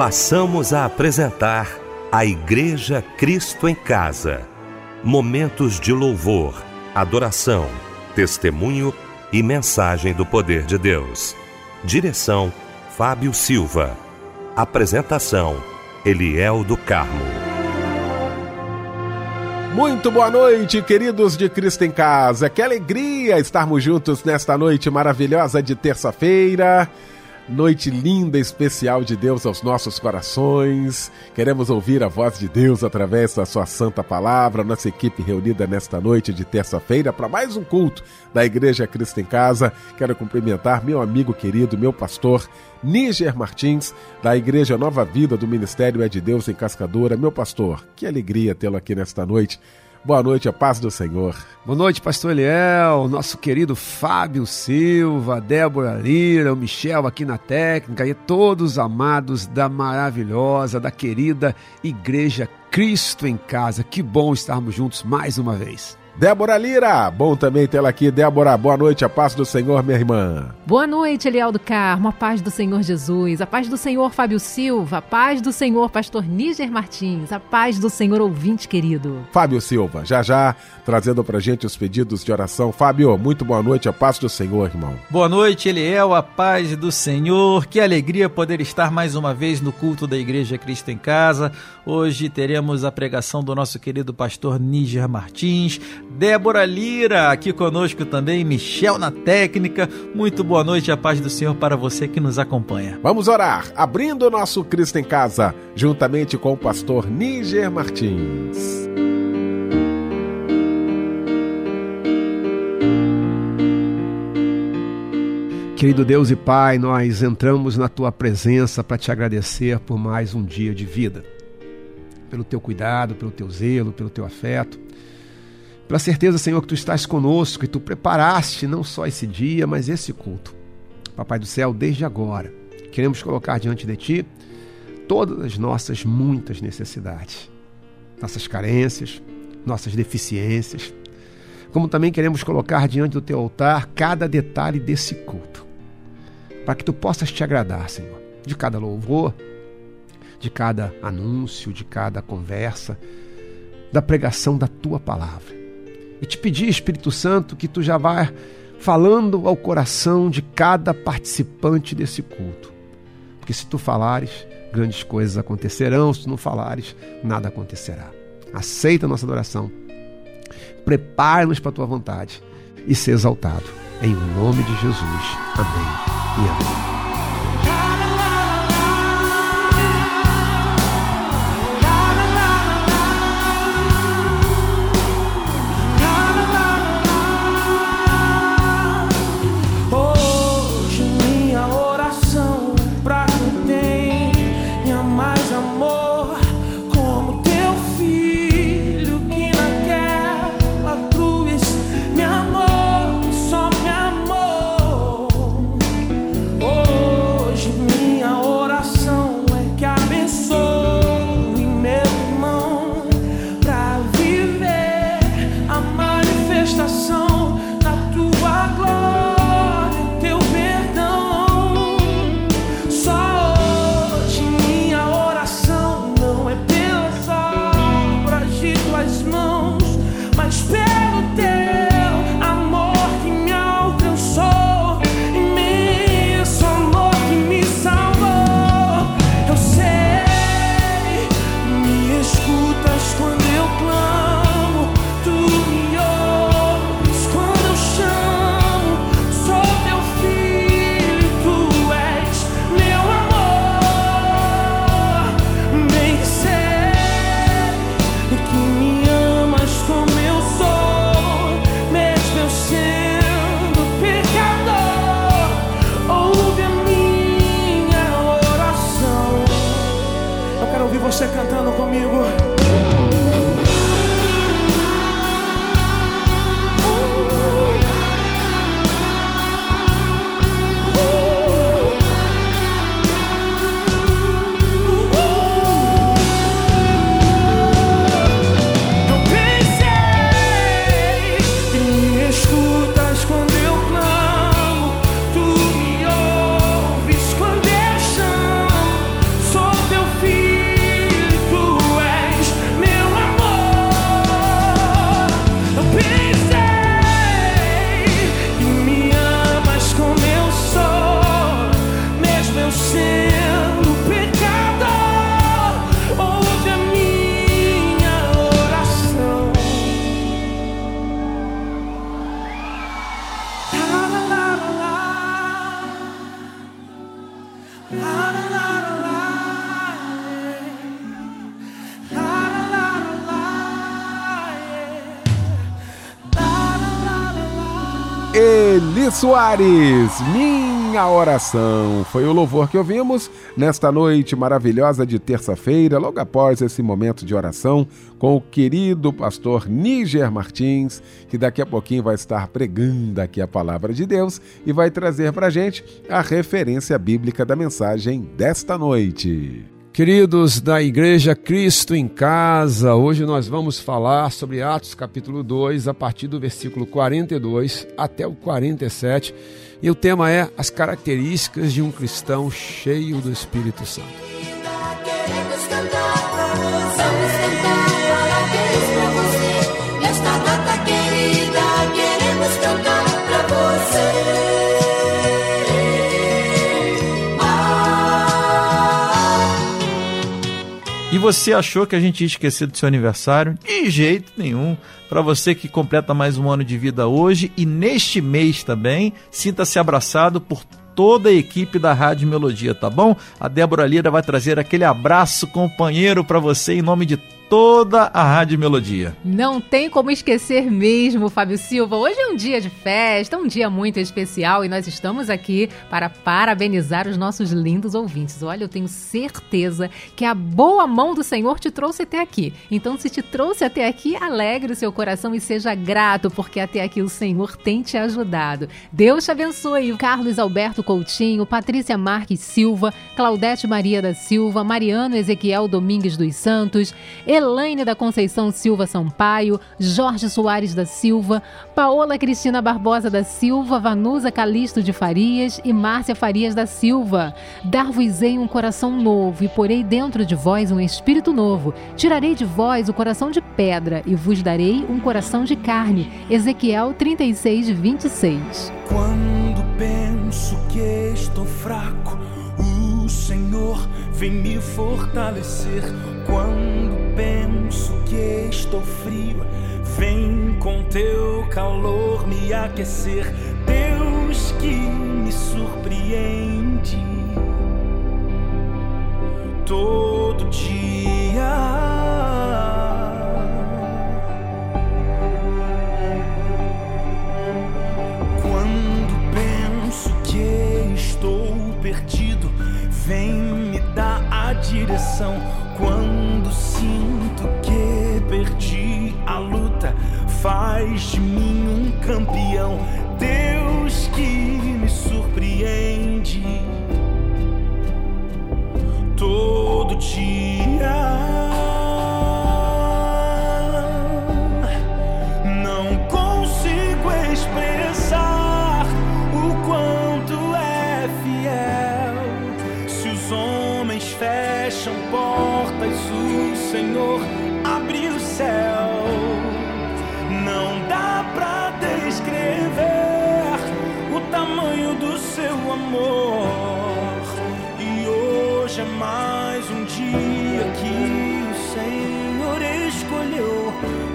passamos a apresentar a Igreja Cristo em Casa. Momentos de louvor, adoração, testemunho e mensagem do poder de Deus. Direção: Fábio Silva. Apresentação: Eliel do Carmo. Muito boa noite, queridos de Cristo em Casa. Que alegria estarmos juntos nesta noite maravilhosa de terça-feira. Noite linda, especial de Deus aos nossos corações. Queremos ouvir a voz de Deus através da Sua Santa Palavra. Nossa equipe reunida nesta noite de terça-feira para mais um culto da Igreja Cristo em Casa. Quero cumprimentar meu amigo querido, meu pastor, Níger Martins, da Igreja Nova Vida do Ministério É de Deus em Cascadora. Meu pastor, que alegria tê-lo aqui nesta noite. Boa noite, a paz do Senhor. Boa noite, pastor Eliel, nosso querido Fábio Silva, Débora Lira, o Michel aqui na técnica e todos amados da maravilhosa, da querida Igreja Cristo em Casa. Que bom estarmos juntos mais uma vez. Débora Lira, bom também tê-la aqui. Débora, boa noite, a paz do Senhor, minha irmã. Boa noite, Eliel do Carmo, a paz do Senhor Jesus, a paz do Senhor Fábio Silva, a paz do Senhor Pastor Níger Martins, a paz do Senhor ouvinte querido. Fábio Silva, já já trazendo pra gente os pedidos de oração. Fábio, muito boa noite, a paz do Senhor, irmão. Boa noite, Eliel, a paz do Senhor. Que alegria poder estar mais uma vez no culto da Igreja Cristo em Casa. Hoje teremos a pregação do nosso querido pastor Níger Martins, Débora Lira aqui conosco também, Michel na técnica. Muito boa noite, a paz do Senhor para você que nos acompanha. Vamos orar, abrindo o nosso Cristo em Casa, juntamente com o pastor Níger Martins. Querido Deus e Pai, nós entramos na tua presença para te agradecer por mais um dia de vida. Pelo teu cuidado, pelo teu zelo, pelo teu afeto. Pela certeza, Senhor, que tu estás conosco e tu preparaste não só esse dia, mas esse culto. Papai do céu, desde agora, queremos colocar diante de ti todas as nossas muitas necessidades, nossas carências, nossas deficiências, como também queremos colocar diante do teu altar cada detalhe desse culto para que tu possas te agradar, Senhor, de cada louvor, de cada anúncio, de cada conversa, da pregação da tua palavra. E te pedir, Espírito Santo, que tu já vá falando ao coração de cada participante desse culto. Porque se tu falares, grandes coisas acontecerão, se tu não falares, nada acontecerá. Aceita a nossa adoração. Prepara-nos para a tua vontade e ser exaltado. Em nome de Jesus. Amém e amém. Eli Soares, minha oração. Foi o louvor que ouvimos nesta noite maravilhosa de terça-feira, logo após esse momento de oração com o querido pastor Níger Martins, que daqui a pouquinho vai estar pregando aqui a palavra de Deus e vai trazer para gente a referência bíblica da mensagem desta noite. Queridos da Igreja Cristo em Casa, hoje nós vamos falar sobre Atos capítulo 2, a partir do versículo 42 até o 47, e o tema é as características de um cristão cheio do Espírito Santo. Você achou que a gente ia esquecer do seu aniversário? De jeito nenhum. Para você que completa mais um ano de vida hoje e neste mês também, sinta-se abraçado por toda a equipe da Rádio Melodia, tá bom? A Débora Lira vai trazer aquele abraço companheiro para você em nome de toda a Rádio Melodia. Não tem como esquecer mesmo, Fábio Silva. Hoje é um dia de festa, um dia muito especial e nós estamos aqui para parabenizar os nossos lindos ouvintes. Olha, eu tenho certeza que a boa mão do Senhor te trouxe até aqui. Então, se te trouxe até aqui, alegre o seu coração e seja grato, porque até aqui o Senhor tem te ajudado. Deus te abençoe. Carlos Alberto Coutinho, Patrícia Marques Silva, Claudete Maria da Silva, Mariano Ezequiel Domingues dos Santos, Elaine da Conceição Silva Sampaio, Jorge Soares da Silva, Paola Cristina Barbosa da Silva, Vanusa Calisto de Farias e Márcia Farias da Silva. Dar-vos-ei um coração novo e porei dentro de vós um espírito novo. Tirarei de vós o coração de pedra e vos darei um coração de carne. Ezequiel 36, 26. Quando penso que estou fraco, vem me fortalecer quando penso que estou frio. Vem com teu calor me aquecer, Deus que me surpreende todo dia. Quando penso que estou perdido, vem direção quando sinto que perdi a luta, faz de mim um campeão. Deus que me surpreende todo dia.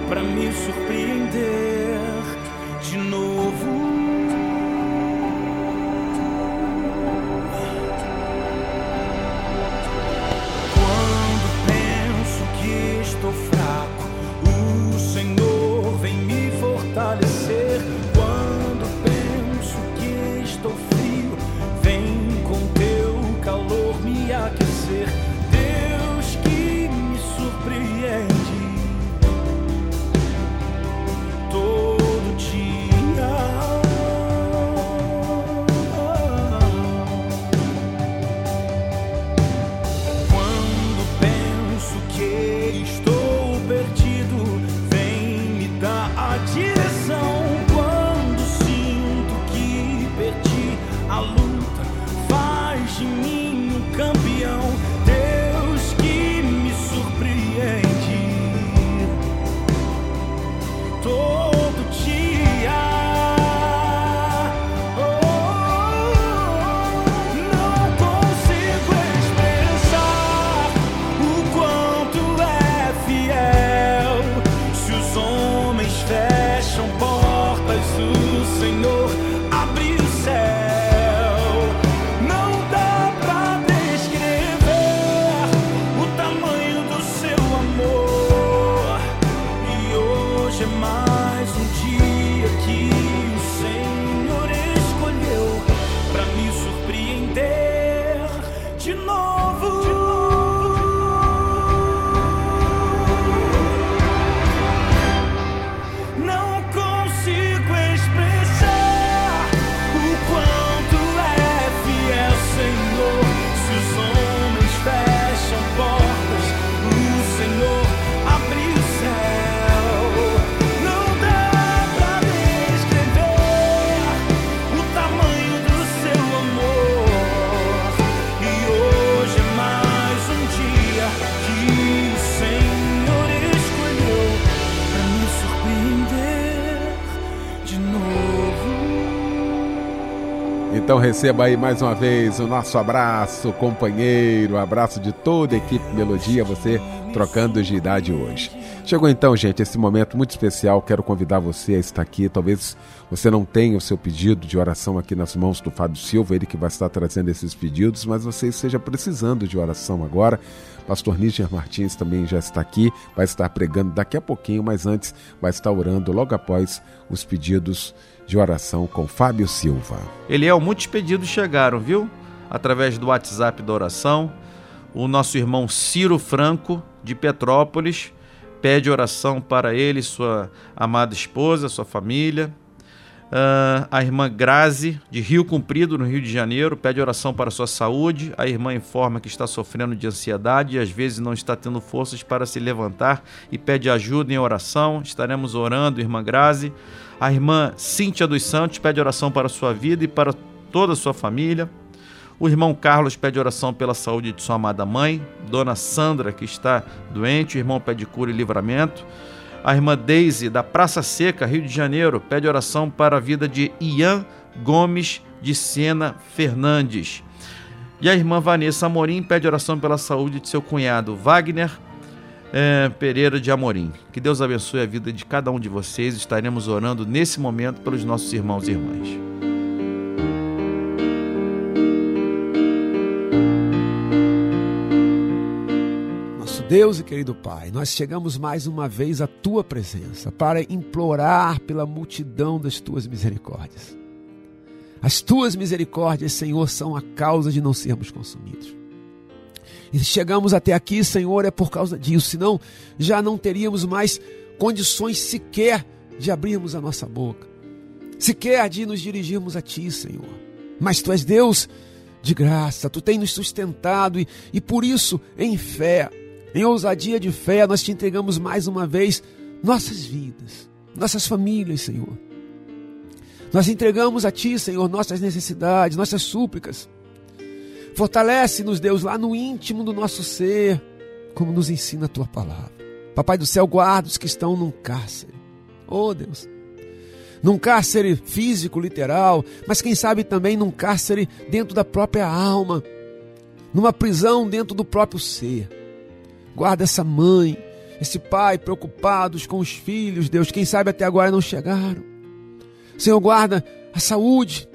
Para me surpreender Então receba aí mais uma vez o nosso abraço, companheiro, abraço de toda a equipe Melodia, você trocando de idade hoje. Chegou então, gente, esse momento muito especial. Quero convidar você a estar aqui. Talvez você não tenha o seu pedido de oração aqui nas mãos do Fábio Silva, ele que vai estar trazendo esses pedidos, mas você esteja precisando de oração agora. Pastor Níger Martins também já está aqui, vai estar pregando daqui a pouquinho, mas antes vai estar orando logo após os pedidos de oração com Fábio Silva. Eliel, muitos pedidos chegaram, viu? Através do WhatsApp da oração. O nosso irmão Ciro Franco, de Petrópolis, pede oração para ele, sua amada esposa, sua família. Uh, a irmã Grazi, de Rio Comprido, no Rio de Janeiro, pede oração para sua saúde. A irmã informa que está sofrendo de ansiedade e às vezes não está tendo forças para se levantar e pede ajuda em oração. Estaremos orando, irmã Grazi. A irmã Cíntia dos Santos pede oração para sua vida e para toda a sua família. O irmão Carlos pede oração pela saúde de sua amada mãe. Dona Sandra, que está doente. O irmão pede cura e livramento. A irmã Daisy, da Praça Seca, Rio de Janeiro, pede oração para a vida de Ian Gomes de Sena Fernandes. E a irmã Vanessa Amorim pede oração pela saúde de seu cunhado Wagner é, Pereira de Amorim. Que Deus abençoe a vida de cada um de vocês. Estaremos orando nesse momento pelos nossos irmãos e irmãs. Nosso Deus e querido Pai, nós chegamos mais uma vez à tua presença para implorar pela multidão das tuas misericórdias. As tuas misericórdias, Senhor, são a causa de não sermos consumidos. E chegamos até aqui, Senhor, é por causa disso, senão já não teríamos mais condições sequer de abrirmos a nossa boca, sequer de nos dirigirmos a Ti, Senhor. Mas Tu és Deus de graça, Tu tens nos sustentado e, e por isso, em fé, em ousadia de fé, nós te entregamos mais uma vez nossas vidas, nossas famílias, Senhor. Nós entregamos a Ti, Senhor, nossas necessidades, nossas súplicas. Fortalece-nos, Deus, lá no íntimo do nosso ser, como nos ensina a tua palavra. Papai do céu, guarda os que estão num cárcere. Oh, Deus. Num cárcere físico, literal, mas quem sabe também num cárcere dentro da própria alma, numa prisão dentro do próprio ser. Guarda essa mãe, esse pai preocupados com os filhos, Deus, quem sabe até agora não chegaram. Senhor, guarda a saúde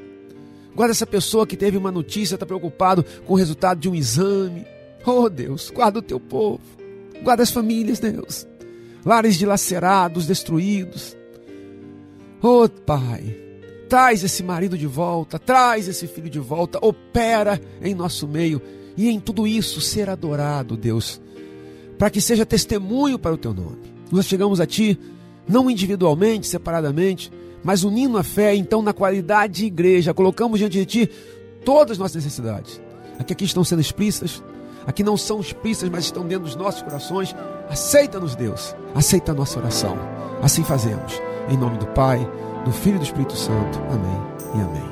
Guarda essa pessoa que teve uma notícia, está preocupado com o resultado de um exame. Oh Deus, guarda o teu povo. Guarda as famílias, Deus. Lares dilacerados, destruídos. Oh Pai, traz esse marido de volta, traz esse filho de volta, opera em nosso meio e em tudo isso ser adorado, Deus, para que seja testemunho para o teu nome. Nós chegamos a Ti, não individualmente, separadamente, mas unindo a fé, então, na qualidade de igreja, colocamos diante de Ti todas as nossas necessidades. Aqui, aqui estão sendo explícitas, aqui não são explícitas, mas estão dentro dos nossos corações. Aceita-nos, Deus, aceita a nossa oração. Assim fazemos, em nome do Pai, do Filho e do Espírito Santo. Amém e amém.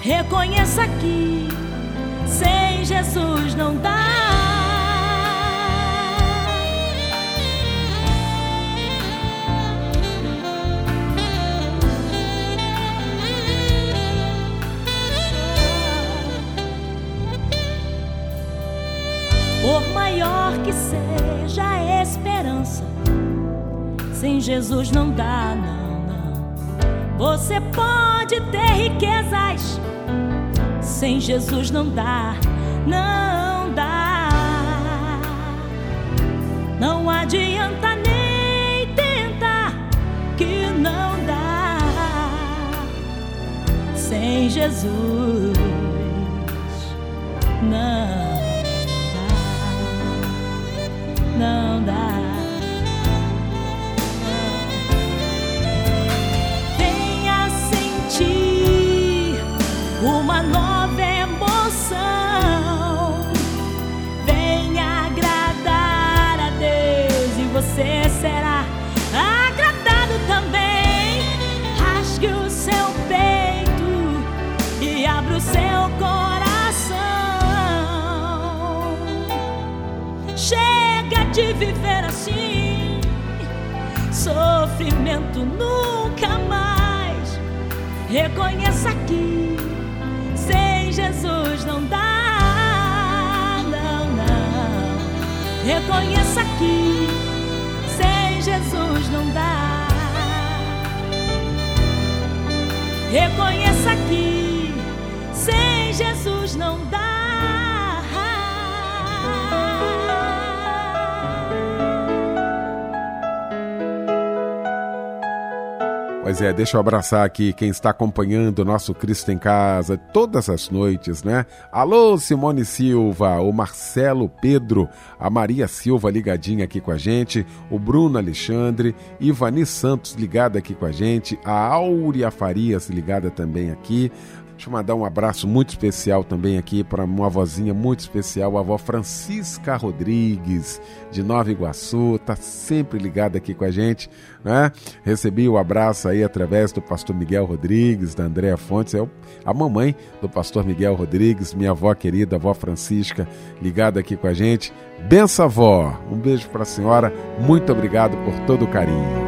Reconheça que sem Jesus não dá. Por maior que seja a esperança, sem Jesus não dá, não, não. Você pode ter riquezas, sem Jesus não dá, não dá. Não adianta nem tentar, que não dá, sem Jesus, não. Emoção. Venha agradar a Deus e você será agradado também. Rasgue o seu peito e abra o seu coração. Chega de viver assim, sofrimento nunca mais. Reconheça que Jesus não dá, não, não. Reconheça que sem Jesus não dá. Reconheça que sem Pois é, deixa eu abraçar aqui quem está acompanhando o nosso Cristo em Casa todas as noites, né? Alô, Simone Silva, o Marcelo Pedro, a Maria Silva ligadinha aqui com a gente, o Bruno Alexandre, Ivani Santos ligada aqui com a gente, a Áurea Farias ligada também aqui, Deixa eu mandar um abraço muito especial também aqui para uma vozinha muito especial, a avó Francisca Rodrigues, de Nova Iguaçu, tá sempre ligada aqui com a gente, né? Recebi o abraço aí através do pastor Miguel Rodrigues, da Andréa Fontes, é a mamãe do pastor Miguel Rodrigues, minha avó querida, a avó Francisca, ligada aqui com a gente. Benção, avó! Um beijo para a senhora, muito obrigado por todo o carinho.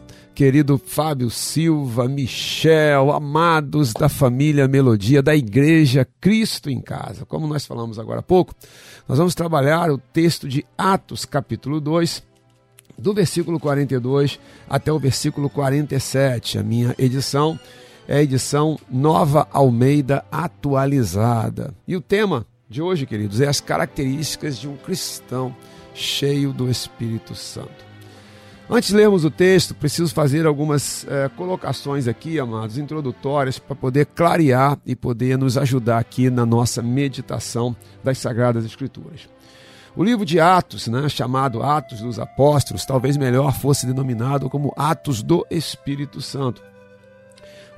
querido Fábio Silva, Michel, amados da família Melodia, da Igreja Cristo em Casa. Como nós falamos agora há pouco, nós vamos trabalhar o texto de Atos, capítulo 2, do versículo 42 até o versículo 47. A minha edição é a edição Nova Almeida Atualizada. E o tema de hoje, queridos, é as características de um cristão cheio do Espírito Santo. Antes de lermos o texto, preciso fazer algumas é, colocações aqui, amados, introdutórias, para poder clarear e poder nos ajudar aqui na nossa meditação das Sagradas Escrituras. O livro de Atos, né, chamado Atos dos Apóstolos, talvez melhor fosse denominado como Atos do Espírito Santo.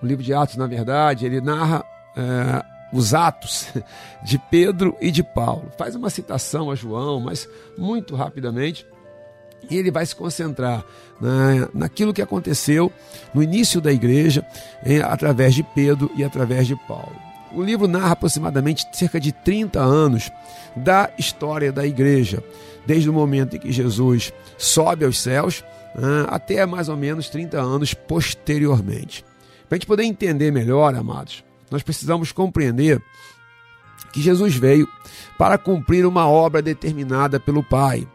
O livro de Atos, na verdade, ele narra é, os atos de Pedro e de Paulo. Faz uma citação a João, mas muito rapidamente e ele vai se concentrar na, naquilo que aconteceu no início da igreja, em, através de Pedro e através de Paulo. O livro narra aproximadamente cerca de 30 anos da história da igreja, desde o momento em que Jesus sobe aos céus né, até mais ou menos 30 anos posteriormente. Para a gente poder entender melhor, amados, nós precisamos compreender que Jesus veio para cumprir uma obra determinada pelo Pai.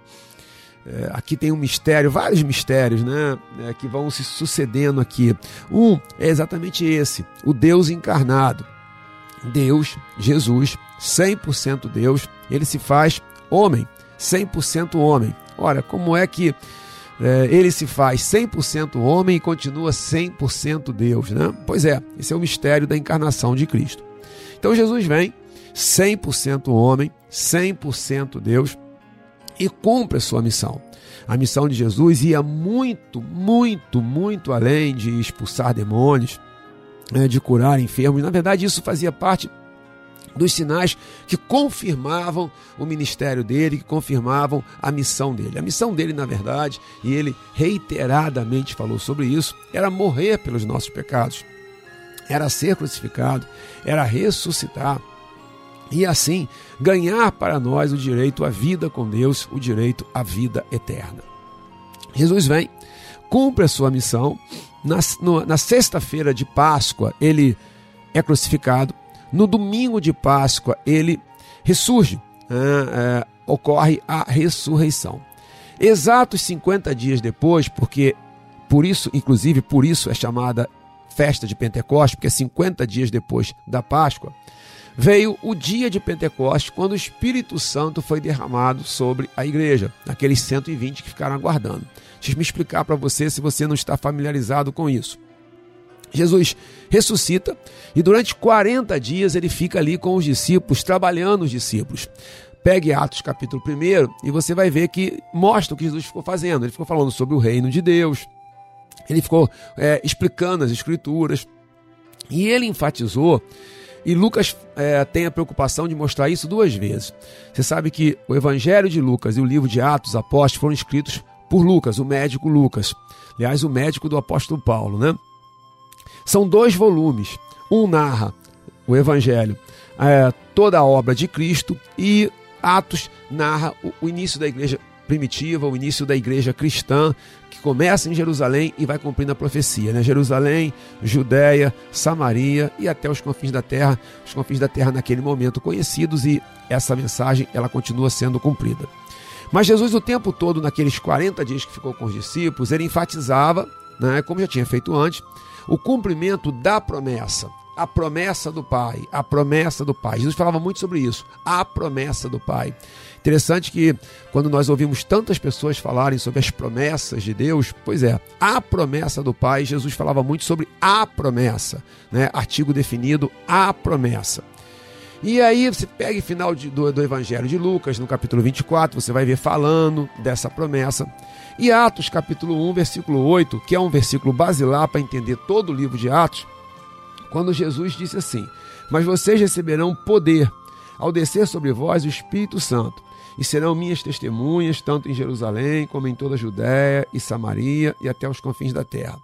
É, aqui tem um mistério, vários mistérios, né? É, que vão se sucedendo aqui. Um é exatamente esse: o Deus encarnado. Deus, Jesus, 100% Deus, ele se faz homem, 100% homem. Ora, como é que é, ele se faz 100% homem e continua 100% Deus, né? Pois é, esse é o mistério da encarnação de Cristo. Então Jesus vem 100% homem, 100% Deus e cumpre a sua missão. A missão de Jesus ia muito, muito, muito além de expulsar demônios, né, de curar enfermos. Na verdade, isso fazia parte dos sinais que confirmavam o ministério dele, que confirmavam a missão dele. A missão dele, na verdade, e ele reiteradamente falou sobre isso, era morrer pelos nossos pecados, era ser crucificado, era ressuscitar e assim ganhar para nós o direito à vida com Deus, o direito à vida eterna. Jesus vem, cumpre a sua missão. Na, na sexta-feira de Páscoa, ele é crucificado, no domingo de Páscoa, ele ressurge, é, é, ocorre a ressurreição. Exatos 50 dias depois, porque por isso, inclusive, por isso é chamada festa de Pentecostes, porque 50 dias depois da Páscoa, veio o dia de Pentecostes, quando o Espírito Santo foi derramado sobre a igreja, aqueles 120 que ficaram aguardando. Deixa eu me explicar para você se você não está familiarizado com isso. Jesus ressuscita e durante 40 dias ele fica ali com os discípulos, trabalhando os discípulos. Pegue Atos capítulo 1 e você vai ver que mostra o que Jesus ficou fazendo. Ele ficou falando sobre o reino de Deus, ele ficou é, explicando as escrituras e ele enfatizou. E Lucas é, tem a preocupação de mostrar isso duas vezes. Você sabe que o Evangelho de Lucas e o livro de Atos Apóstolos foram escritos por Lucas, o médico Lucas. Aliás, o médico do apóstolo Paulo, né? São dois volumes. Um narra o Evangelho, é, toda a obra de Cristo, e Atos narra o, o início da igreja primitiva, o início da igreja cristã, que começa em Jerusalém e vai cumprindo a profecia. Né? Jerusalém, Judéia, Samaria e até os confins da terra, os confins da terra naquele momento conhecidos, e essa mensagem ela continua sendo cumprida. Mas Jesus, o tempo todo, naqueles 40 dias que ficou com os discípulos, ele enfatizava, né, como já tinha feito antes, o cumprimento da promessa. A promessa do Pai, a promessa do Pai. Jesus falava muito sobre isso, a promessa do Pai. Interessante que quando nós ouvimos tantas pessoas falarem sobre as promessas de Deus, pois é, a promessa do Pai, Jesus falava muito sobre a promessa, né? Artigo definido, a promessa. E aí você pega o final de, do, do Evangelho de Lucas, no capítulo 24, você vai ver falando dessa promessa. E Atos, capítulo 1, versículo 8, que é um versículo basilar para entender todo o livro de Atos, quando Jesus disse assim: Mas vocês receberão poder ao descer sobre vós o Espírito Santo, e serão minhas testemunhas, tanto em Jerusalém como em toda a Judéia e Samaria e até os confins da terra.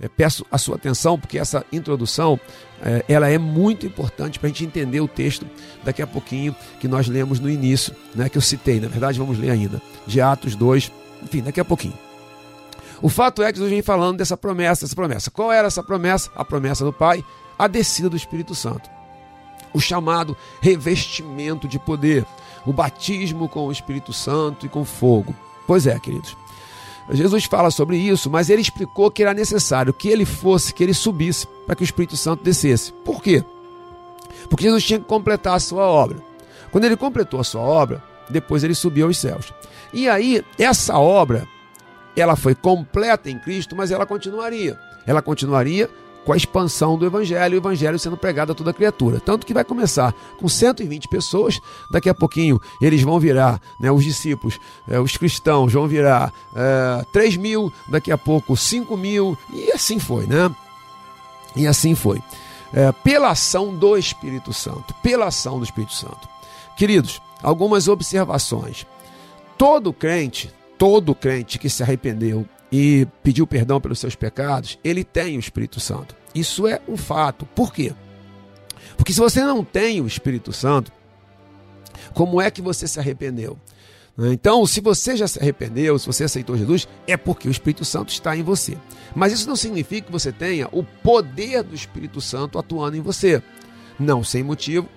É, peço a sua atenção porque essa introdução é, ela é muito importante para a gente entender o texto daqui a pouquinho que nós lemos no início, né, que eu citei, na verdade vamos ler ainda, de Atos 2, enfim, daqui a pouquinho. O fato é que Jesus vem falando dessa promessa, dessa promessa. Qual era essa promessa? A promessa do Pai, a descida do Espírito Santo. O chamado revestimento de poder, o batismo com o Espírito Santo e com fogo. Pois é, queridos. Jesus fala sobre isso, mas ele explicou que era necessário que ele fosse, que ele subisse, para que o Espírito Santo descesse. Por quê? Porque Jesus tinha que completar a sua obra. Quando ele completou a sua obra, depois ele subiu aos céus. E aí, essa obra, ela foi completa em Cristo, mas ela continuaria. Ela continuaria com a expansão do Evangelho, o Evangelho sendo pregado a toda criatura. Tanto que vai começar com 120 pessoas, daqui a pouquinho eles vão virar, né, os discípulos, é, os cristãos vão virar é, 3 mil, daqui a pouco 5 mil, e assim foi, né? E assim foi. É, pela ação do Espírito Santo, pela ação do Espírito Santo. Queridos, algumas observações todo crente, todo crente que se arrependeu e pediu perdão pelos seus pecados, ele tem o Espírito Santo. Isso é um fato. Por quê? Porque se você não tem o Espírito Santo, como é que você se arrependeu? Então, se você já se arrependeu, se você aceitou Jesus, é porque o Espírito Santo está em você. Mas isso não significa que você tenha o poder do Espírito Santo atuando em você. Não sem motivo,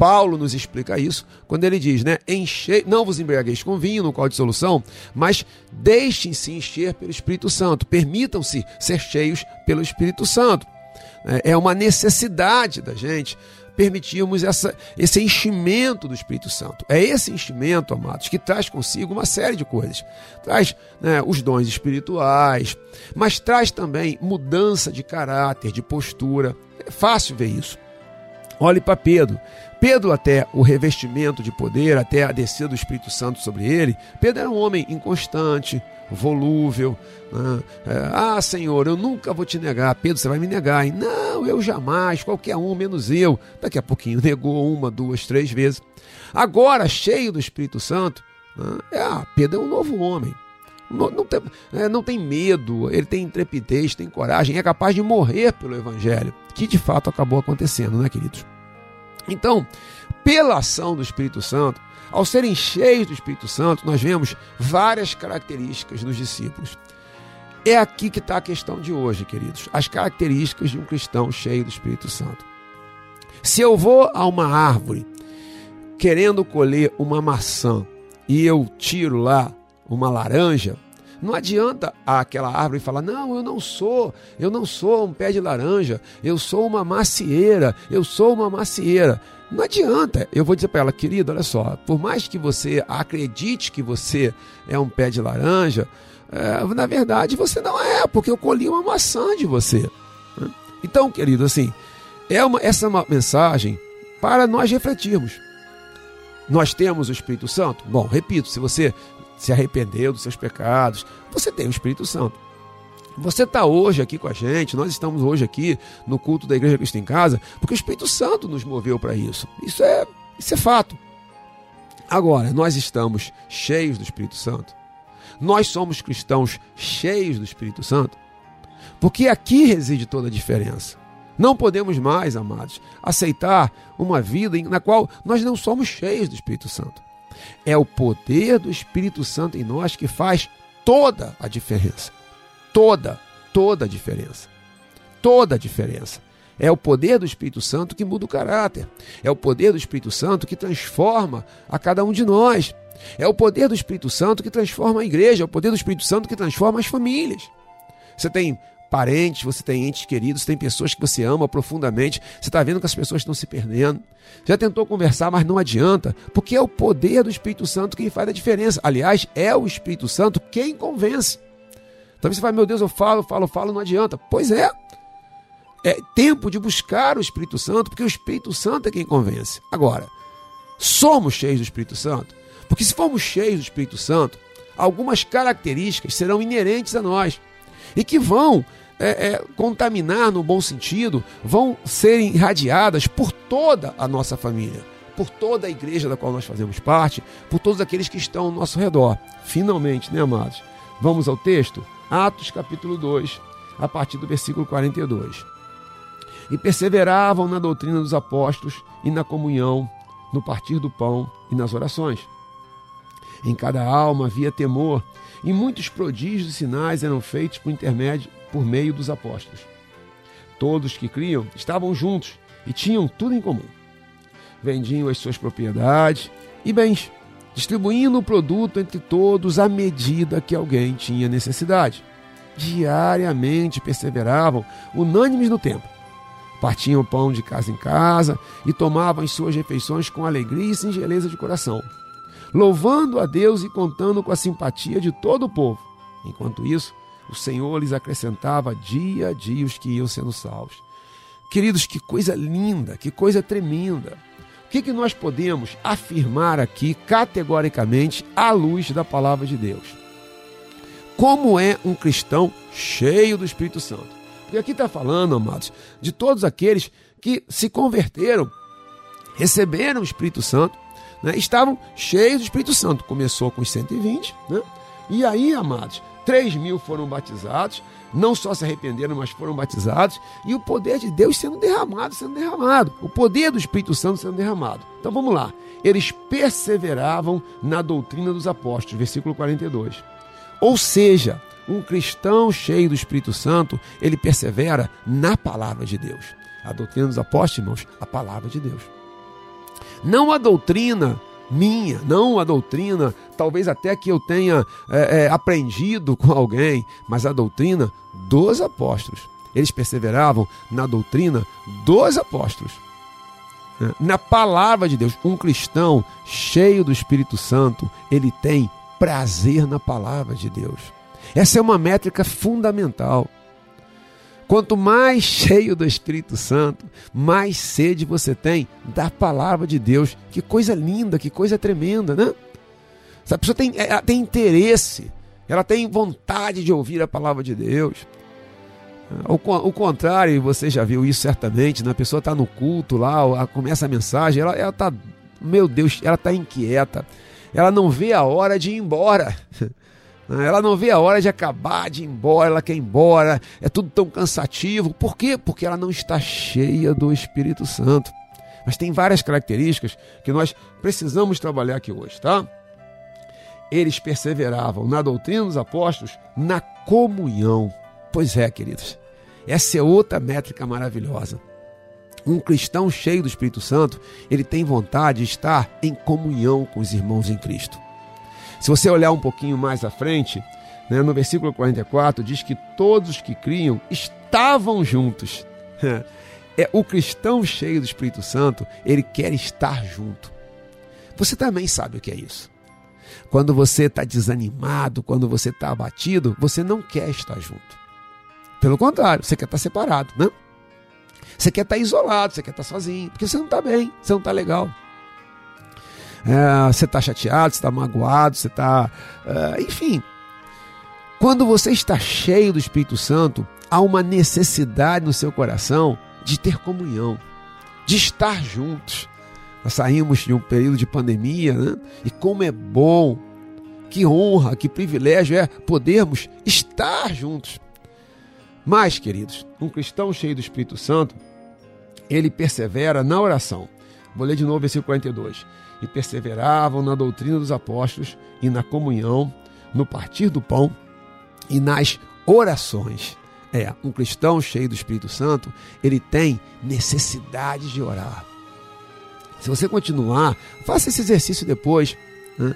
Paulo nos explica isso quando ele diz, né? Enche, não vos embriagueis com vinho, no qual de solução, mas deixem-se encher pelo Espírito Santo. Permitam-se ser cheios pelo Espírito Santo. É, é uma necessidade da gente permitirmos essa, esse enchimento do Espírito Santo. É esse enchimento, amados, que traz consigo uma série de coisas. Traz né, os dons espirituais, mas traz também mudança de caráter, de postura. É fácil ver isso. Olhe para Pedro. Pedro, até o revestimento de poder, até a descida do Espírito Santo sobre ele, Pedro era um homem inconstante, volúvel. Né? É, ah, Senhor, eu nunca vou te negar. Pedro, você vai me negar. Não, eu jamais, qualquer um, menos eu. Daqui a pouquinho negou uma, duas, três vezes. Agora, cheio do Espírito Santo, né? ah, Pedro é um novo homem. Não, não, tem, é, não tem medo, ele tem intrepidez, tem coragem, é capaz de morrer pelo Evangelho, que de fato acabou acontecendo, né, queridos? Então, pela ação do Espírito Santo, ao serem cheios do Espírito Santo, nós vemos várias características dos discípulos. É aqui que está a questão de hoje, queridos. As características de um cristão cheio do Espírito Santo. Se eu vou a uma árvore querendo colher uma maçã e eu tiro lá uma laranja, não adianta aquela árvore falar: "Não, eu não sou, eu não sou um pé de laranja, eu sou uma macieira, eu sou uma macieira". Não adianta. Eu vou dizer para ela, querida, olha só, por mais que você acredite que você é um pé de laranja, é, na verdade você não é, porque eu colhi uma maçã de você. Então, querido, assim, é uma, essa é uma mensagem para nós refletirmos. Nós temos o Espírito Santo? Bom, repito, se você se arrependeu dos seus pecados, você tem o Espírito Santo. Você está hoje aqui com a gente, nós estamos hoje aqui no culto da Igreja Cristo em Casa, porque o Espírito Santo nos moveu para isso. Isso é, isso é fato. Agora, nós estamos cheios do Espírito Santo. Nós somos cristãos cheios do Espírito Santo. Porque aqui reside toda a diferença. Não podemos mais, amados, aceitar uma vida na qual nós não somos cheios do Espírito Santo. É o poder do Espírito Santo em nós que faz toda a diferença toda, toda a diferença. Toda a diferença. É o poder do Espírito Santo que muda o caráter. É o poder do Espírito Santo que transforma a cada um de nós. É o poder do Espírito Santo que transforma a igreja. É o poder do Espírito Santo que transforma as famílias. Você tem parentes, você tem entes queridos, tem pessoas que você ama profundamente. Você está vendo que as pessoas estão se perdendo. Já tentou conversar, mas não adianta, porque é o poder do Espírito Santo quem faz a diferença. Aliás, é o Espírito Santo quem convence. Talvez você fale, meu Deus, eu falo, falo, falo, não adianta. Pois é. É tempo de buscar o Espírito Santo, porque o Espírito Santo é quem convence. Agora, somos cheios do Espírito Santo? Porque se formos cheios do Espírito Santo, algumas características serão inerentes a nós e que vão é, é, contaminar no bom sentido, vão ser irradiadas por toda a nossa família, por toda a igreja da qual nós fazemos parte, por todos aqueles que estão ao nosso redor. Finalmente, né, amados? Vamos ao texto? Atos capítulo 2, a partir do versículo 42. E perseveravam na doutrina dos apóstolos e na comunhão, no partir do pão e nas orações. Em cada alma havia temor, e muitos prodígios e sinais eram feitos por intermédio por meio dos apóstolos. Todos que criam estavam juntos e tinham tudo em comum. Vendiam as suas propriedades e bens distribuindo o produto entre todos à medida que alguém tinha necessidade. Diariamente perseveravam, unânimes no tempo. Partiam pão de casa em casa e tomavam as suas refeições com alegria e singeleza de coração, louvando a Deus e contando com a simpatia de todo o povo. Enquanto isso, o Senhor lhes acrescentava dia a dia os que iam sendo salvos. Queridos, que coisa linda, que coisa tremenda que, que nós podemos afirmar aqui categoricamente à luz da palavra de Deus? Como é um cristão cheio do Espírito Santo? Porque aqui está falando, amados, de todos aqueles que se converteram, receberam o Espírito Santo, né, estavam cheios do Espírito Santo. Começou com os 120, né? e aí, amados, 3 mil foram batizados, não só se arrependeram, mas foram batizados, e o poder de Deus sendo derramado, sendo derramado, o poder do Espírito Santo sendo derramado. Então vamos lá. Eles perseveravam na doutrina dos apóstolos, versículo 42. Ou seja, um cristão cheio do Espírito Santo, ele persevera na palavra de Deus. A doutrina dos apóstolos, irmãos, a palavra de Deus. Não a doutrina minha, não a doutrina, talvez até que eu tenha é, é, aprendido com alguém, mas a doutrina dos apóstolos. Eles perseveravam na doutrina dos apóstolos. né, na palavra de Deus. Um cristão cheio do Espírito Santo, ele tem prazer na palavra de Deus. Essa é uma métrica fundamental. Quanto mais cheio do Espírito Santo, mais sede você tem da palavra de Deus. Que coisa linda, que coisa tremenda, né? Essa pessoa tem, ela tem interesse, ela tem vontade de ouvir a palavra de Deus. O, contrário, você já viu isso certamente, né? a pessoa está no culto lá, começa a mensagem, ela está, meu Deus, ela está inquieta, ela não vê a hora de ir embora. Ela não vê a hora de acabar, de ir embora, ela quer ir embora, é tudo tão cansativo. Por quê? Porque ela não está cheia do Espírito Santo. Mas tem várias características que nós precisamos trabalhar aqui hoje, tá? Eles perseveravam na doutrina dos apóstolos, na comunhão. Pois é, queridos. Essa é outra métrica maravilhosa. Um cristão cheio do Espírito Santo, ele tem vontade de estar em comunhão com os irmãos em Cristo. Se você olhar um pouquinho mais à frente, né, no versículo 44, diz que todos os que criam estavam juntos. É o cristão cheio do Espírito Santo, ele quer estar junto. Você também sabe o que é isso. Quando você está desanimado, quando você está abatido, você não quer estar junto. Pelo contrário, você quer estar separado, né? Você quer estar isolado, você quer estar sozinho, porque você não está bem, você não está legal você está chateado, você está magoado, você está. É, enfim. Quando você está cheio do Espírito Santo, há uma necessidade no seu coração de ter comunhão, de estar juntos. Nós saímos de um período de pandemia, né? E como é bom, que honra, que privilégio é podermos estar juntos. Mas, queridos, um cristão cheio do Espírito Santo, ele persevera na oração. Vou ler de novo o versículo 42 e perseveravam na doutrina dos apóstolos e na comunhão, no partir do pão e nas orações. É, um cristão cheio do Espírito Santo, ele tem necessidade de orar. Se você continuar, faça esse exercício depois. Né?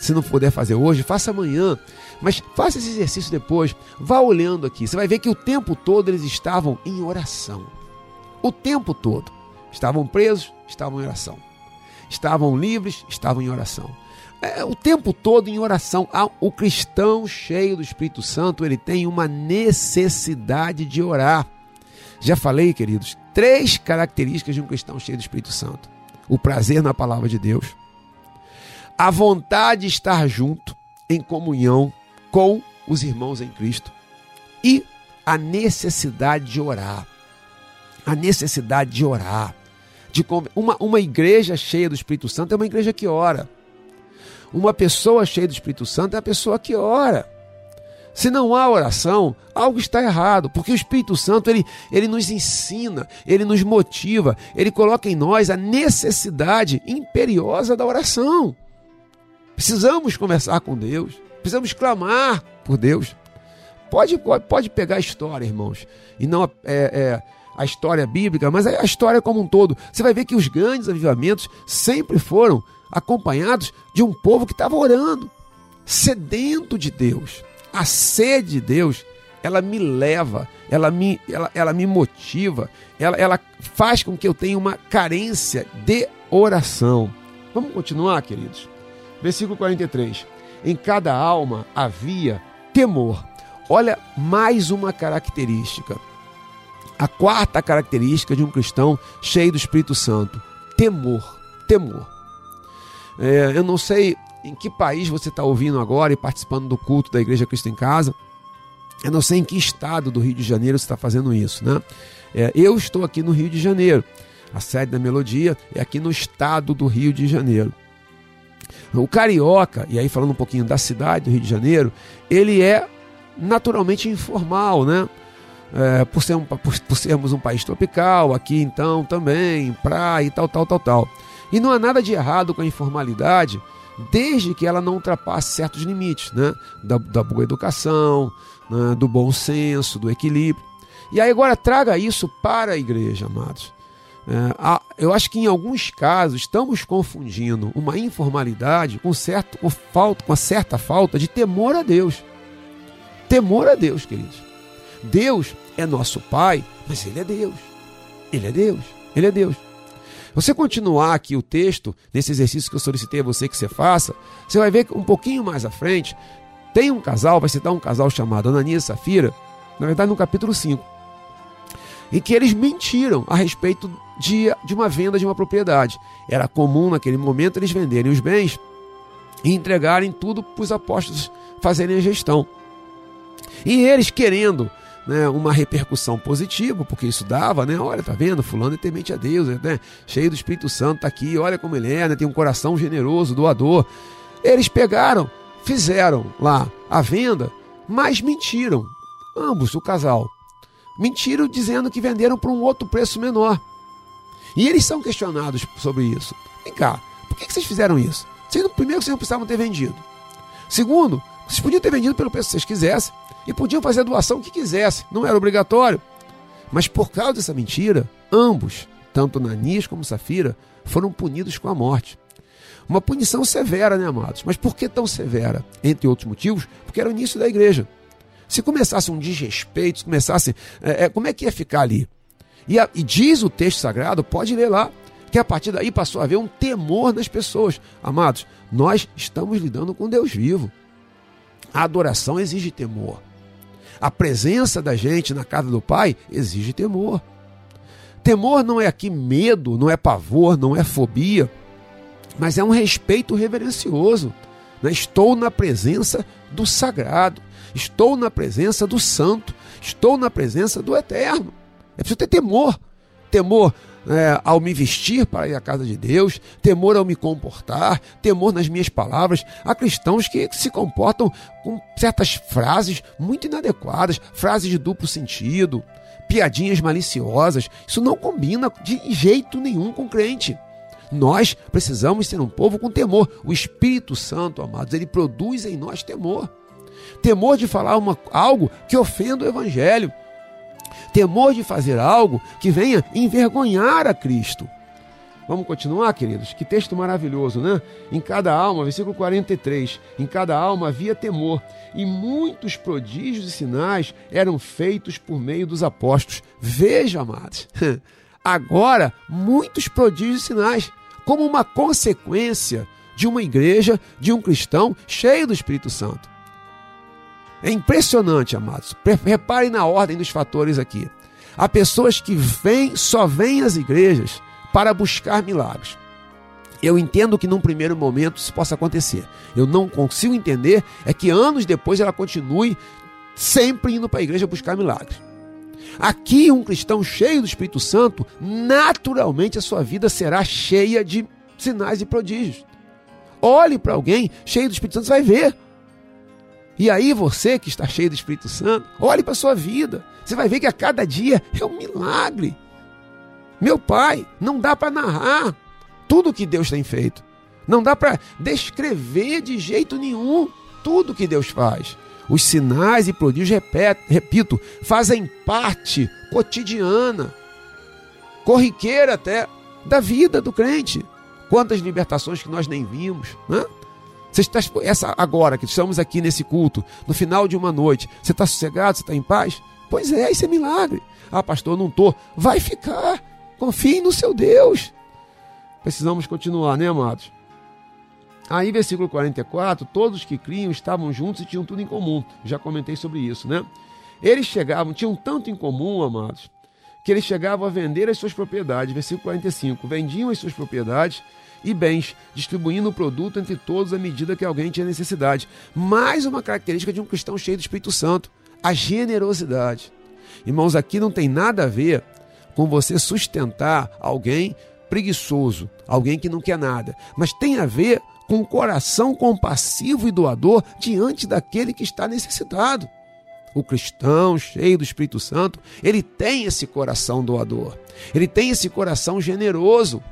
Se não puder fazer hoje, faça amanhã. Mas faça esse exercício depois. Vá olhando aqui. Você vai ver que o tempo todo eles estavam em oração. O tempo todo. Estavam presos, estavam em oração estavam livres, estavam em oração. É, o tempo todo em oração. O cristão cheio do Espírito Santo, ele tem uma necessidade de orar. Já falei, queridos, três características de um cristão cheio do Espírito Santo: o prazer na palavra de Deus, a vontade de estar junto, em comunhão com os irmãos em Cristo e a necessidade de orar. A necessidade de orar de uma, uma igreja cheia do Espírito Santo é uma igreja que ora. Uma pessoa cheia do Espírito Santo é a pessoa que ora. Se não há oração, algo está errado, porque o Espírito Santo ele, ele nos ensina, ele nos motiva, ele coloca em nós a necessidade imperiosa da oração. Precisamos conversar com Deus, precisamos clamar por Deus. Pode, pode pegar a história, irmãos, e não é, é, a história bíblica, mas a história como um todo. Você vai ver que os grandes avivamentos sempre foram acompanhados de um povo que estava orando, sedento de Deus. A sede de Deus, ela me leva, ela me, ela, ela me motiva, ela, ela faz com que eu tenha uma carência de oração. Vamos continuar, queridos? Versículo 43. Em cada alma havia temor. Olha mais uma característica a quarta característica de um cristão cheio do Espírito Santo: temor. Temor. É, eu não sei em que país você está ouvindo agora e participando do culto da Igreja Cristo em Casa. Eu não sei em que estado do Rio de Janeiro você está fazendo isso, né? É, eu estou aqui no Rio de Janeiro. A sede da Melodia é aqui no estado do Rio de Janeiro. O carioca, e aí falando um pouquinho da cidade do Rio de Janeiro, ele é naturalmente informal, né? É, por, ser um, por, por sermos um país tropical, aqui então também, praia e tal, tal, tal, tal. E não há nada de errado com a informalidade, desde que ela não ultrapasse certos limites, né? Da, da boa educação, né? do bom senso, do equilíbrio. E aí agora traga isso para a igreja, amados. É, eu acho que em alguns casos estamos confundindo uma informalidade com, certo, com, falta, com uma certa falta de temor a Deus. Temor a Deus, queridos. Deus é nosso Pai, mas Ele é Deus. Ele é Deus. Ele é Deus. Você continuar aqui o texto, nesse exercício que eu solicitei a você que você faça, você vai ver que um pouquinho mais à frente, tem um casal, vai citar um casal chamado Ananias e Safira, na verdade no capítulo 5, em que eles mentiram a respeito de, de uma venda de uma propriedade. Era comum naquele momento eles venderem os bens e entregarem tudo para os apóstolos fazerem a gestão. E eles querendo né, uma repercussão positiva, porque isso dava, né? Olha, tá vendo? Fulano é temente a Deus, né? Cheio do Espírito Santo, tá aqui, olha como ele é, né? Tem um coração generoso, doador. Eles pegaram, fizeram lá a venda, mas mentiram. Ambos, o casal. Mentiram dizendo que venderam por um outro preço menor. E eles são questionados sobre isso. Vem cá, por que vocês fizeram isso? Primeiro vocês não precisavam ter vendido. Segundo, vocês podiam ter vendido pelo preço que vocês quisessem e podiam fazer a doação que quisessem, não era obrigatório. Mas por causa dessa mentira, ambos, tanto Nanis como Safira, foram punidos com a morte. Uma punição severa, né, amados? Mas por que tão severa? Entre outros motivos, porque era o início da igreja. Se começasse um desrespeito, se começasse. É, é, como é que ia ficar ali? E, a, e diz o texto sagrado, pode ler lá, que a partir daí passou a haver um temor nas pessoas. Amados, nós estamos lidando com Deus vivo. A adoração exige temor. A presença da gente na casa do Pai exige temor. Temor não é aqui medo, não é pavor, não é fobia, mas é um respeito reverencioso. Né? Estou na presença do sagrado, estou na presença do santo, estou na presença do eterno. É preciso ter temor. Temor é, ao me vestir para ir à casa de Deus, temor ao me comportar, temor nas minhas palavras. Há cristãos que se comportam com certas frases muito inadequadas, frases de duplo sentido, piadinhas maliciosas. Isso não combina de jeito nenhum com crente. Nós precisamos ser um povo com temor. O Espírito Santo, amados, ele produz em nós temor. Temor de falar uma, algo que ofenda o Evangelho temor de fazer algo que venha envergonhar a Cristo. Vamos continuar, queridos? Que texto maravilhoso, né? Em cada alma, versículo 43, em cada alma havia temor, e muitos prodígios e sinais eram feitos por meio dos apóstolos. Veja, amados, agora muitos prodígios e sinais, como uma consequência de uma igreja, de um cristão cheio do Espírito Santo. É impressionante, amados. Reparem na ordem dos fatores aqui. Há pessoas que vêm, só vêm às igrejas para buscar milagres. Eu entendo que num primeiro momento isso possa acontecer. Eu não consigo entender é que anos depois ela continue sempre indo para a igreja buscar milagres. Aqui, um cristão cheio do Espírito Santo, naturalmente a sua vida será cheia de sinais e prodígios. Olhe para alguém cheio do Espírito Santo, você vai ver. E aí você que está cheio do Espírito Santo, olhe para a sua vida. Você vai ver que a cada dia é um milagre. Meu pai, não dá para narrar tudo que Deus tem feito. Não dá para descrever de jeito nenhum tudo que Deus faz. Os sinais e prodígios, repito, repito, fazem parte cotidiana, corriqueira até, da vida do crente. Quantas libertações que nós nem vimos, né? Você está essa agora que estamos aqui nesse culto, no final de uma noite, você está sossegado, você está em paz? Pois é, isso é milagre. Ah, pastor, não estou. Vai ficar. Confie no seu Deus. Precisamos continuar, né, amados? Aí, versículo 44, todos que criam estavam juntos e tinham tudo em comum. Já comentei sobre isso, né? Eles chegavam, tinham tanto em comum, amados, que eles chegavam a vender as suas propriedades. Versículo 45, vendiam as suas propriedades e bens, distribuindo o produto entre todos à medida que alguém tinha necessidade. Mais uma característica de um cristão cheio do Espírito Santo, a generosidade. Irmãos, aqui não tem nada a ver com você sustentar alguém preguiçoso, alguém que não quer nada, mas tem a ver com um coração compassivo e doador diante daquele que está necessitado. O cristão cheio do Espírito Santo, ele tem esse coração doador, ele tem esse coração generoso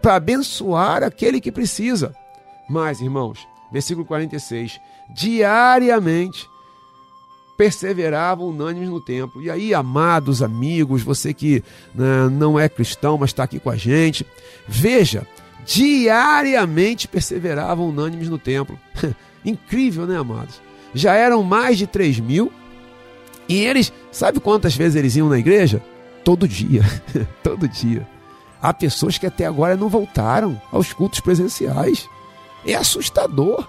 para abençoar aquele que precisa. Mas, irmãos, versículo 46: diariamente perseveravam unânimes no templo. E aí, amados amigos, você que né, não é cristão, mas está aqui com a gente, veja, diariamente perseveravam unânimes no templo. Incrível, né, amados? Já eram mais de 3 mil. E eles, sabe quantas vezes eles iam na igreja? Todo dia, todo dia. Há pessoas que até agora não voltaram aos cultos presenciais. É assustador.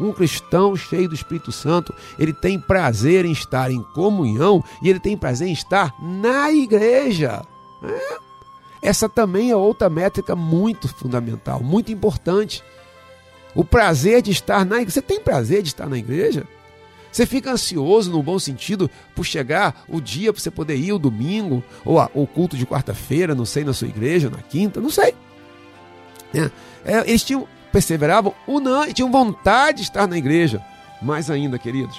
Um cristão cheio do Espírito Santo, ele tem prazer em estar em comunhão e ele tem prazer em estar na igreja. É. Essa também é outra métrica muito fundamental, muito importante. O prazer de estar na igreja. Você tem prazer de estar na igreja? Você fica ansioso, no bom sentido, por chegar o dia para você poder ir, o domingo, ou o culto de quarta-feira, não sei, na sua igreja, na quinta, não sei. É, é, eles tinham, perseveravam unânimes, tinham vontade de estar na igreja. Mais ainda, queridos,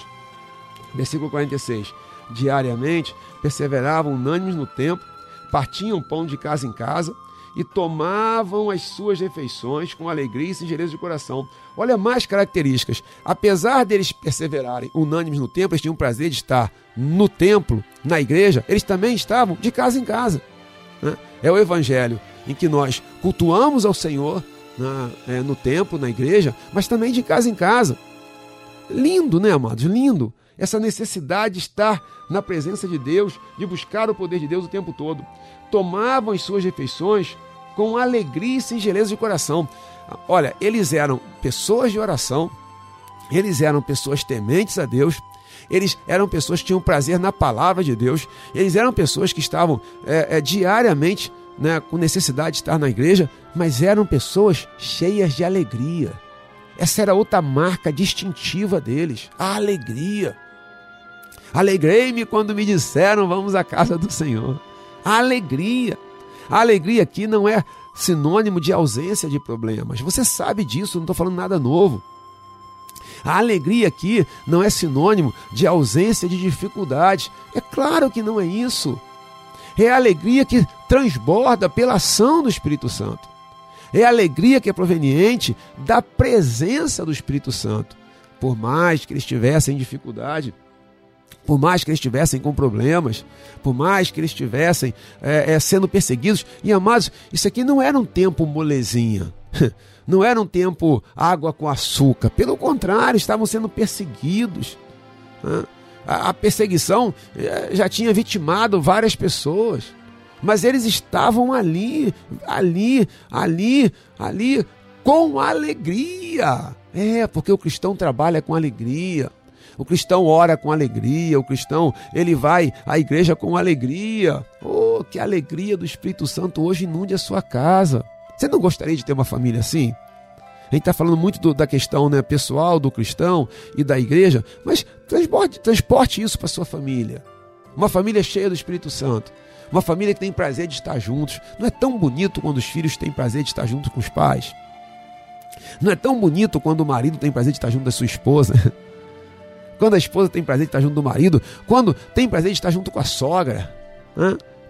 versículo 46: diariamente perseveravam unânimes no tempo, partiam pão de casa em casa e tomavam as suas refeições com alegria e singeleza de coração. Olha mais características. Apesar deles perseverarem unânimes no templo, eles tinham prazer de estar no templo, na igreja, eles também estavam de casa em casa. Né? É o evangelho em que nós cultuamos ao Senhor na, é, no templo, na igreja, mas também de casa em casa. Lindo, né, amados? Lindo. Essa necessidade de estar na presença de Deus, de buscar o poder de Deus o tempo todo tomavam as suas refeições com alegria e singeleza de coração. Olha, eles eram pessoas de oração, eles eram pessoas tementes a Deus, eles eram pessoas que tinham prazer na palavra de Deus, eles eram pessoas que estavam é, é, diariamente né, com necessidade de estar na igreja, mas eram pessoas cheias de alegria. Essa era outra marca distintiva deles, a alegria. Alegrei-me quando me disseram vamos à casa do Senhor. A alegria. A alegria aqui não é sinônimo de ausência de problemas. Você sabe disso, não estou falando nada novo. A alegria aqui não é sinônimo de ausência de dificuldades. É claro que não é isso. É a alegria que transborda pela ação do Espírito Santo. É a alegria que é proveniente da presença do Espírito Santo. Por mais que eles tivessem dificuldade, por mais que eles estivessem com problemas, por mais que eles estivessem é, é, sendo perseguidos. E amados, isso aqui não era um tempo molezinha, não era um tempo água com açúcar, pelo contrário, estavam sendo perseguidos. A, a perseguição é, já tinha vitimado várias pessoas, mas eles estavam ali, ali, ali, ali, com alegria. É, porque o cristão trabalha com alegria. O cristão ora com alegria, o cristão ele vai à igreja com alegria. Oh, que alegria do Espírito Santo hoje inunde a sua casa. Você não gostaria de ter uma família assim? A gente está falando muito do, da questão né, pessoal do cristão e da igreja, mas transporte, transporte isso para sua família. Uma família cheia do Espírito Santo. Uma família que tem prazer de estar juntos. Não é tão bonito quando os filhos têm prazer de estar juntos com os pais. Não é tão bonito quando o marido tem prazer de estar junto da sua esposa. quando a esposa tem prazer de estar junto do marido, quando tem prazer de estar junto com a sogra.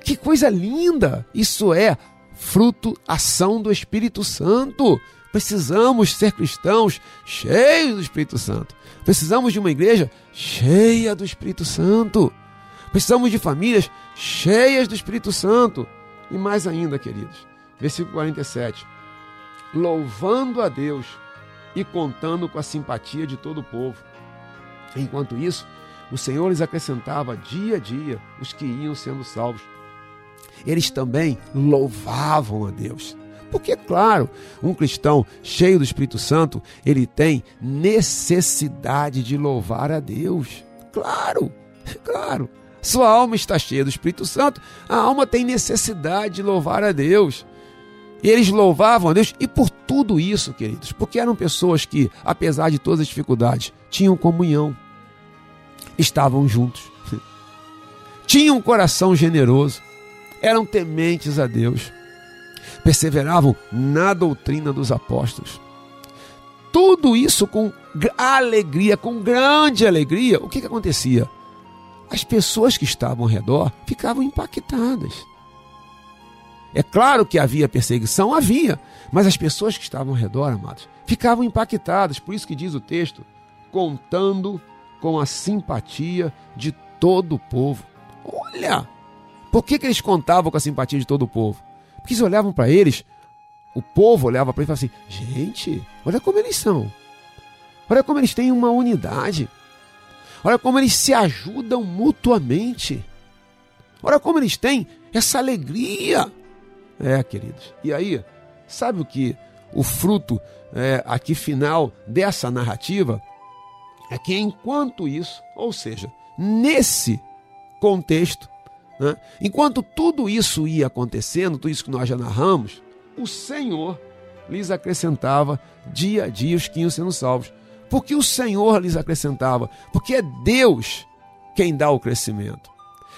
Que coisa linda! Isso é fruto, ação do Espírito Santo. Precisamos ser cristãos cheios do Espírito Santo. Precisamos de uma igreja cheia do Espírito Santo. Precisamos de famílias cheias do Espírito Santo. E mais ainda, queridos, versículo 47. Louvando a Deus e contando com a simpatia de todo o povo. Enquanto isso, o Senhor lhes acrescentava dia a dia os que iam sendo salvos. Eles também louvavam a Deus. Porque, claro, um cristão cheio do Espírito Santo, ele tem necessidade de louvar a Deus. Claro, claro. Sua alma está cheia do Espírito Santo, a alma tem necessidade de louvar a Deus. E eles louvavam a Deus, e por tudo isso, queridos, porque eram pessoas que, apesar de todas as dificuldades, tinham comunhão, estavam juntos, tinham um coração generoso, eram tementes a Deus, perseveravam na doutrina dos apóstolos. Tudo isso com alegria, com grande alegria. O que, que acontecia? As pessoas que estavam ao redor ficavam impactadas. É claro que havia perseguição, havia, mas as pessoas que estavam ao redor, amados, ficavam impactadas. Por isso que diz o texto, contando com a simpatia de todo o povo. Olha! Por que, que eles contavam com a simpatia de todo o povo? Porque eles olhavam para eles, o povo olhava para eles e falava assim: gente, olha como eles são. Olha como eles têm uma unidade. Olha como eles se ajudam mutuamente. Olha como eles têm essa alegria. É, queridos. E aí, sabe o que o fruto é, aqui final dessa narrativa? É que enquanto isso, ou seja, nesse contexto, né, enquanto tudo isso ia acontecendo, tudo isso que nós já narramos, o Senhor lhes acrescentava dia a dia os que iam sendo salvos. Porque o Senhor lhes acrescentava, porque é Deus quem dá o crescimento.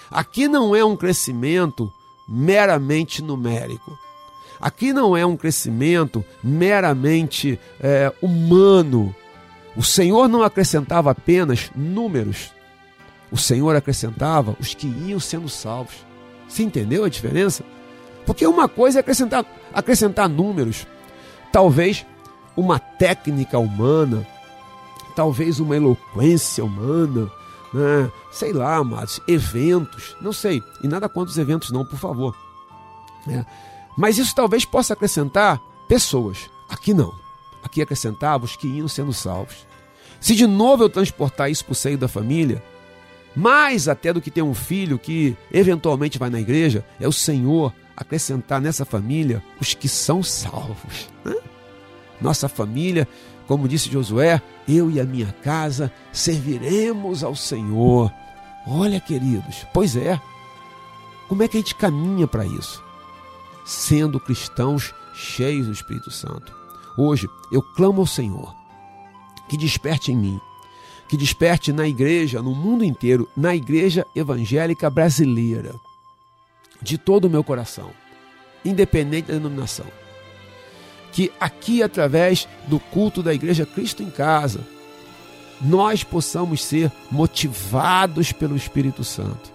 Aqui não é um crescimento meramente numérico. Aqui não é um crescimento meramente é, humano. O Senhor não acrescentava apenas números. O Senhor acrescentava os que iam sendo salvos. Você entendeu a diferença? Porque uma coisa é acrescentar, acrescentar números, talvez uma técnica humana, talvez uma eloquência humana, né? sei lá, amados, eventos, não sei, e nada contra os eventos, não, por favor. É. Mas isso talvez possa acrescentar pessoas. Aqui não. Aqui acrescentava os que iam sendo salvos. Se de novo eu transportar isso para o seio da família, mais até do que ter um filho que eventualmente vai na igreja, é o Senhor acrescentar nessa família os que são salvos. Né? Nossa família como disse Josué, eu e a minha casa serviremos ao Senhor. Olha, queridos, pois é. Como é que a gente caminha para isso? Sendo cristãos cheios do Espírito Santo. Hoje eu clamo ao Senhor que desperte em mim, que desperte na igreja, no mundo inteiro, na igreja evangélica brasileira, de todo o meu coração, independente da denominação que aqui, através do culto da Igreja Cristo em Casa, nós possamos ser motivados pelo Espírito Santo,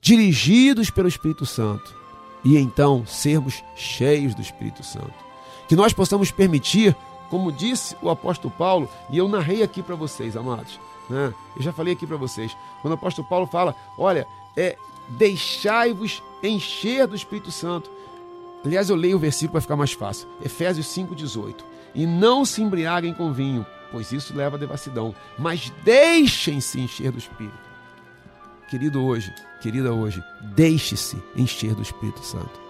dirigidos pelo Espírito Santo e então sermos cheios do Espírito Santo. Que nós possamos permitir, como disse o apóstolo Paulo, e eu narrei aqui para vocês, amados, né? eu já falei aqui para vocês, quando o apóstolo Paulo fala: olha, é, deixai-vos encher do Espírito Santo. Aliás, eu leio o versículo para ficar mais fácil. Efésios 5,18. E não se embriaguem com vinho, pois isso leva à devassidão, mas deixem-se encher do Espírito. Querido hoje, querida hoje, deixe-se encher do Espírito Santo.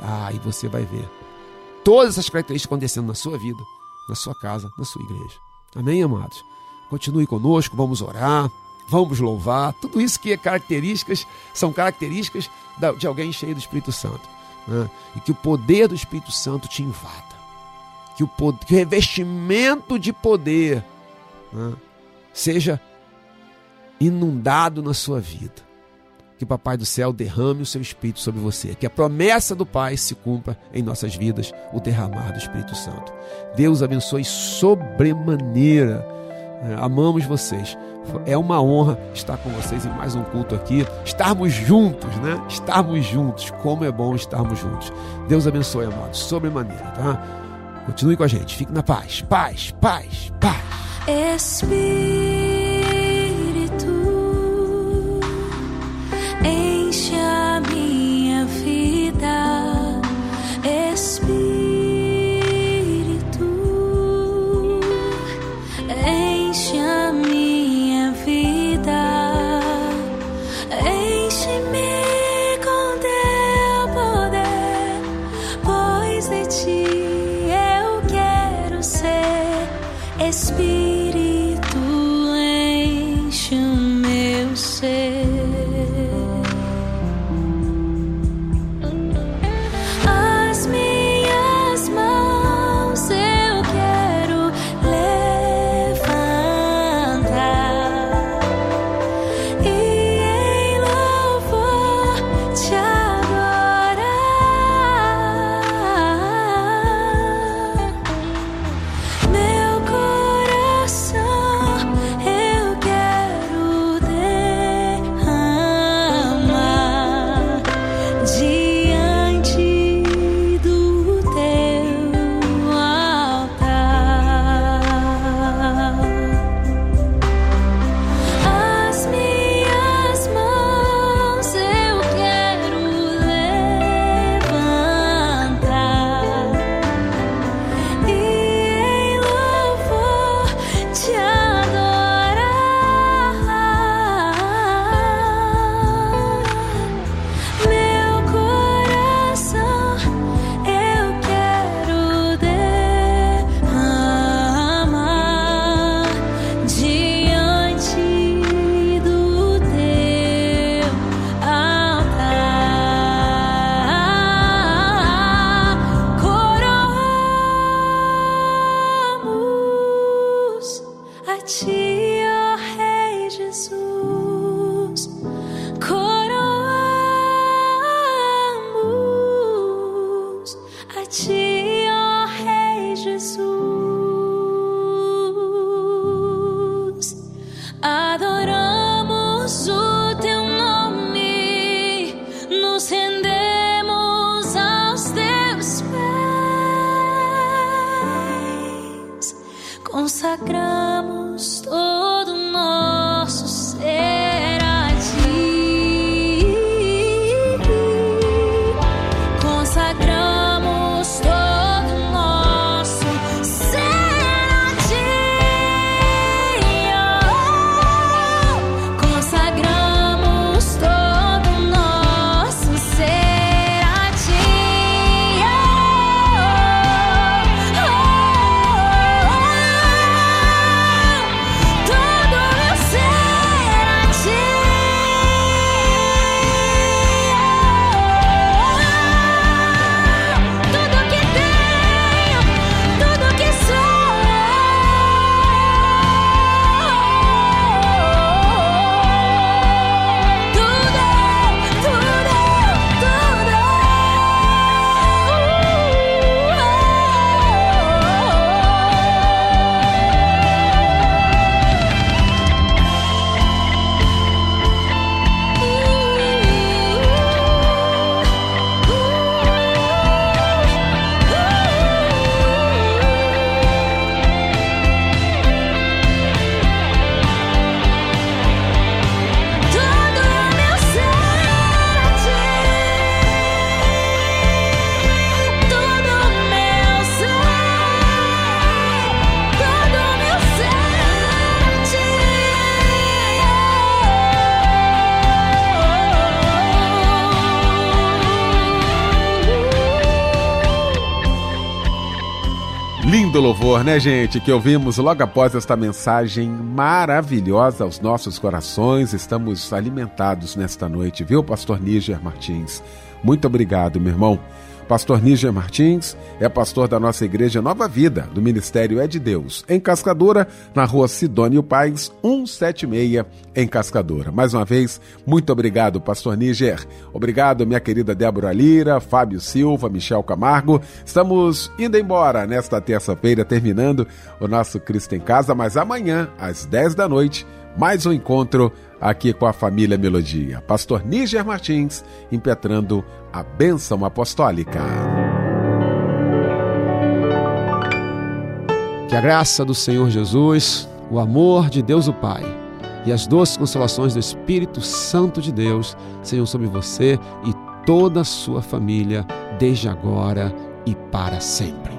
Ah, e você vai ver todas essas características acontecendo na sua vida, na sua casa, na sua igreja. Amém, amados? Continue conosco, vamos orar, vamos louvar. Tudo isso que é características, são características de alguém cheio do Espírito Santo né? e que o poder do Espírito Santo te invada, que o, poder, que o revestimento de poder né? seja inundado na sua vida. Que o Papai do Céu derrame o seu Espírito sobre você. Que a promessa do Pai se cumpra em nossas vidas, o derramar do Espírito Santo. Deus abençoe sobremaneira. É, amamos vocês. É uma honra estar com vocês em mais um culto aqui. Estarmos juntos, né? Estarmos juntos. Como é bom estarmos juntos. Deus abençoe, amados, sobremaneira, tá? Continue com a gente. Fique na paz. Paz, paz, paz. Espírito. Louvor, né, gente? Que ouvimos logo após esta mensagem maravilhosa aos nossos corações. Estamos alimentados nesta noite, viu, Pastor Níger Martins? Muito obrigado, meu irmão. Pastor Níger Martins é pastor da nossa igreja Nova Vida, do Ministério É de Deus, em Cascadura, na rua Sidônio Pais, 176, em Cascadura. Mais uma vez, muito obrigado, Pastor Níger. Obrigado, minha querida Débora Lira, Fábio Silva, Michel Camargo. Estamos indo embora nesta terça-feira, terminando o nosso Cristo em Casa, mas amanhã, às 10 da noite, mais um encontro aqui com a família Melodia. Pastor Níger Martins impetrando a bênção apostólica. Que a graça do Senhor Jesus, o amor de Deus o Pai e as doces consolações do Espírito Santo de Deus sejam sobre você e toda a sua família, desde agora e para sempre.